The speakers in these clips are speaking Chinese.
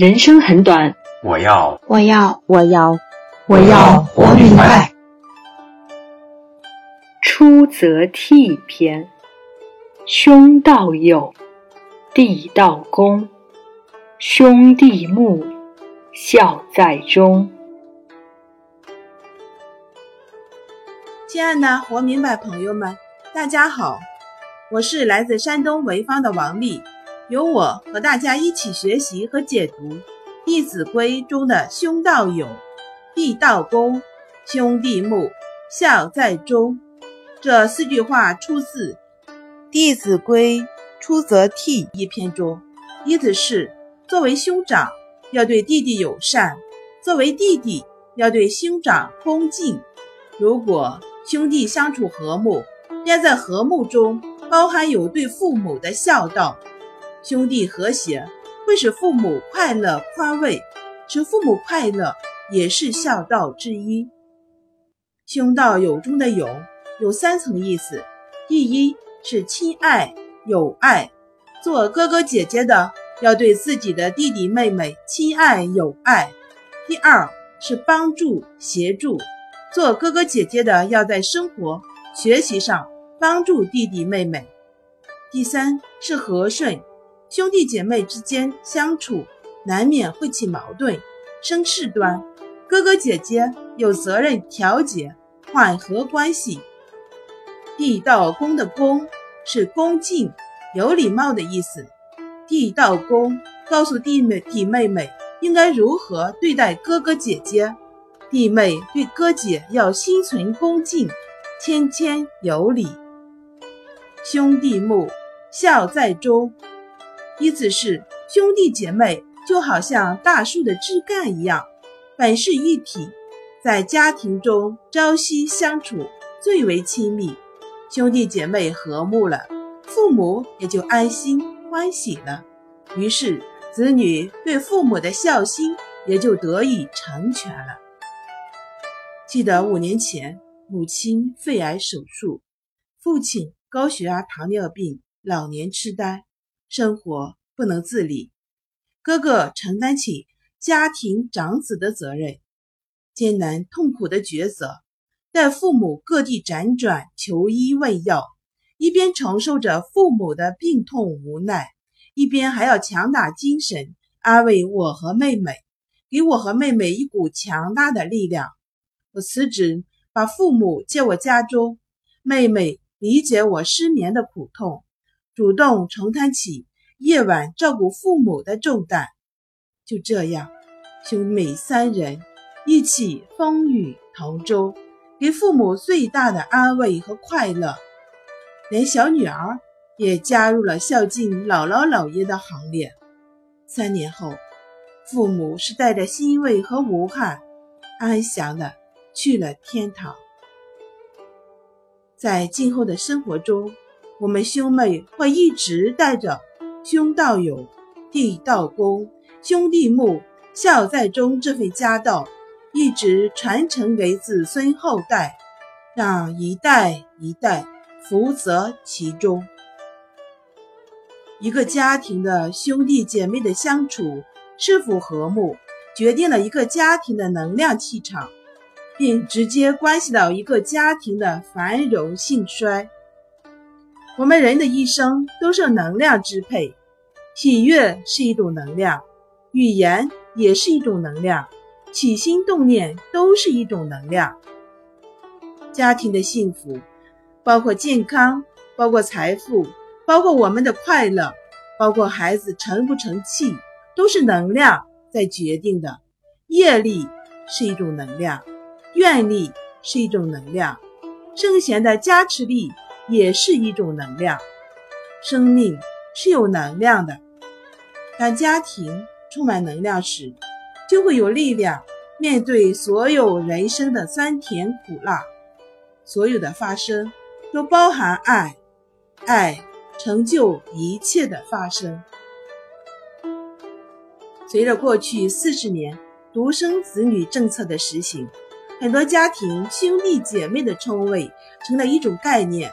人生很短，我要。我要。我要。我要。活明白。出则悌篇，兄道友，弟道恭，兄弟睦，孝在中。亲爱的活明白朋友们，大家好，我是来自山东潍坊的王丽，由我和大家一起学习和解读《弟子规》中的“兄道友，弟道恭，兄弟睦，孝在中”这四句话，出自《弟子规·出则悌》一篇中，意思是：作为兄长要对弟弟友善，作为弟弟要对兄长恭敬。如果兄弟相处和睦，便在和睦中包含有对父母的孝道。兄弟和谐会使父母快乐宽慰，使父母快乐也是孝道之一。兄道友中的友有三层意思：第一是亲爱友爱，做哥哥姐姐的要对自己的弟弟妹妹亲爱友爱；第二是帮助协助。做哥哥姐姐的要在生活、学习上帮助弟弟妹妹。第三是和顺，兄弟姐妹之间相处难免会起矛盾、生事端，哥哥姐姐有责任调解、缓和关系。弟道恭的恭是恭敬、有礼貌的意思。弟道恭告诉弟妹弟妹妹应该如何对待哥哥姐姐。弟妹对哥姐要心存恭敬，谦谦有礼。兄弟睦，孝在中。意思是兄弟姐妹就好像大树的枝干一样，本是一体，在家庭中朝夕相处最为亲密。兄弟姐妹和睦了，父母也就安心欢喜了，于是子女对父母的孝心也就得以成全了。记得五年前，母亲肺癌手术，父亲高血压、糖尿病、老年痴呆，生活不能自理。哥哥承担起家庭长子的责任，艰难痛苦的抉择，带父母各地辗转求医问药，一边承受着父母的病痛无奈，一边还要强打精神安慰我和妹妹，给我和妹妹一股强大的力量。我辞职，把父母接我家中。妹妹理解我失眠的苦痛，主动承担起夜晚照顾父母的重担。就这样，兄妹三人一起风雨同舟，给父母最大的安慰和快乐。连小女儿也加入了孝敬姥姥姥爷的行列。三年后，父母是带着欣慰和无憾，安详的。去了天堂，在今后的生活中，我们兄妹会一直带着“兄道友，弟道恭，兄弟睦，孝在中”这份家道，一直传承给子孙后代，让一代一代福泽其中。一个家庭的兄弟姐妹的相处是否和睦，决定了一个家庭的能量气场。并直接关系到一个家庭的繁荣兴衰。我们人的一生都受能量支配，喜悦是一种能量，语言也是一种能量，起心动念都是一种能量。家庭的幸福，包括健康，包括财富，包括我们的快乐，包括孩子成不成器，都是能量在决定的。业力是一种能量。愿力是一种能量，圣贤的加持力也是一种能量。生命是有能量的，当家庭充满能量时，就会有力量面对所有人生的酸甜苦辣。所有的发生都包含爱，爱成就一切的发生。随着过去四十年独生子女政策的实行。很多家庭兄弟姐妹的称谓成了一种概念，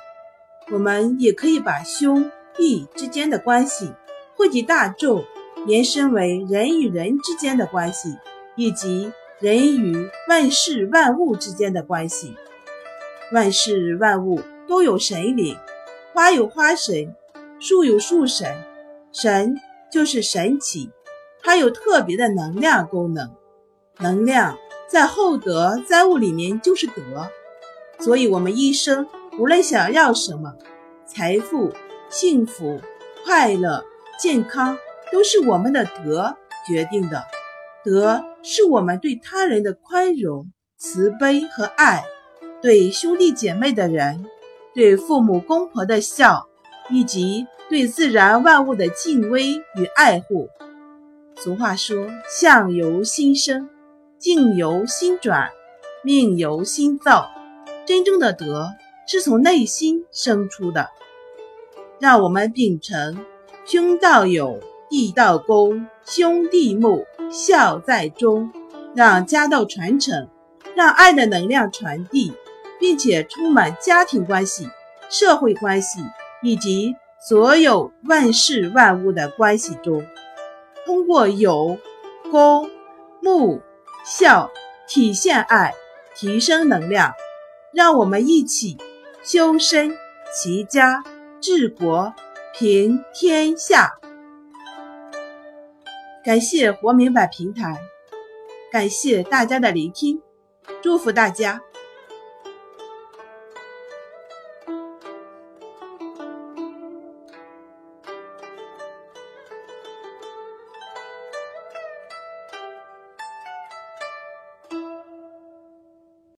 我们也可以把兄弟之间的关系惠及大众，延伸为人与人之间的关系，以及人与万事万物之间的关系。万事万物都有神灵，花有花神，树有树神，神就是神奇，它有特别的能量功能。能量在厚德载物里面就是德，所以我们一生无论想要什么，财富、幸福、快乐、健康，都是我们的德决定的。德是我们对他人的宽容、慈悲和爱。对兄弟姐妹的人，对父母公婆的孝，以及对自然万物的敬畏与爱护。俗话说：“相由心生，境由心转，命由心造。”真正的德是从内心生出的。让我们秉承“兄道友，弟道恭，兄弟睦，孝在中”，让家道传承，让爱的能量传递。并且充满家庭关系、社会关系以及所有万事万物的关系中，通过友、恭、睦、孝体现爱，提升能量。让我们一起修身、齐家、治国、平天下。感谢活明白平台，感谢大家的聆听，祝福大家。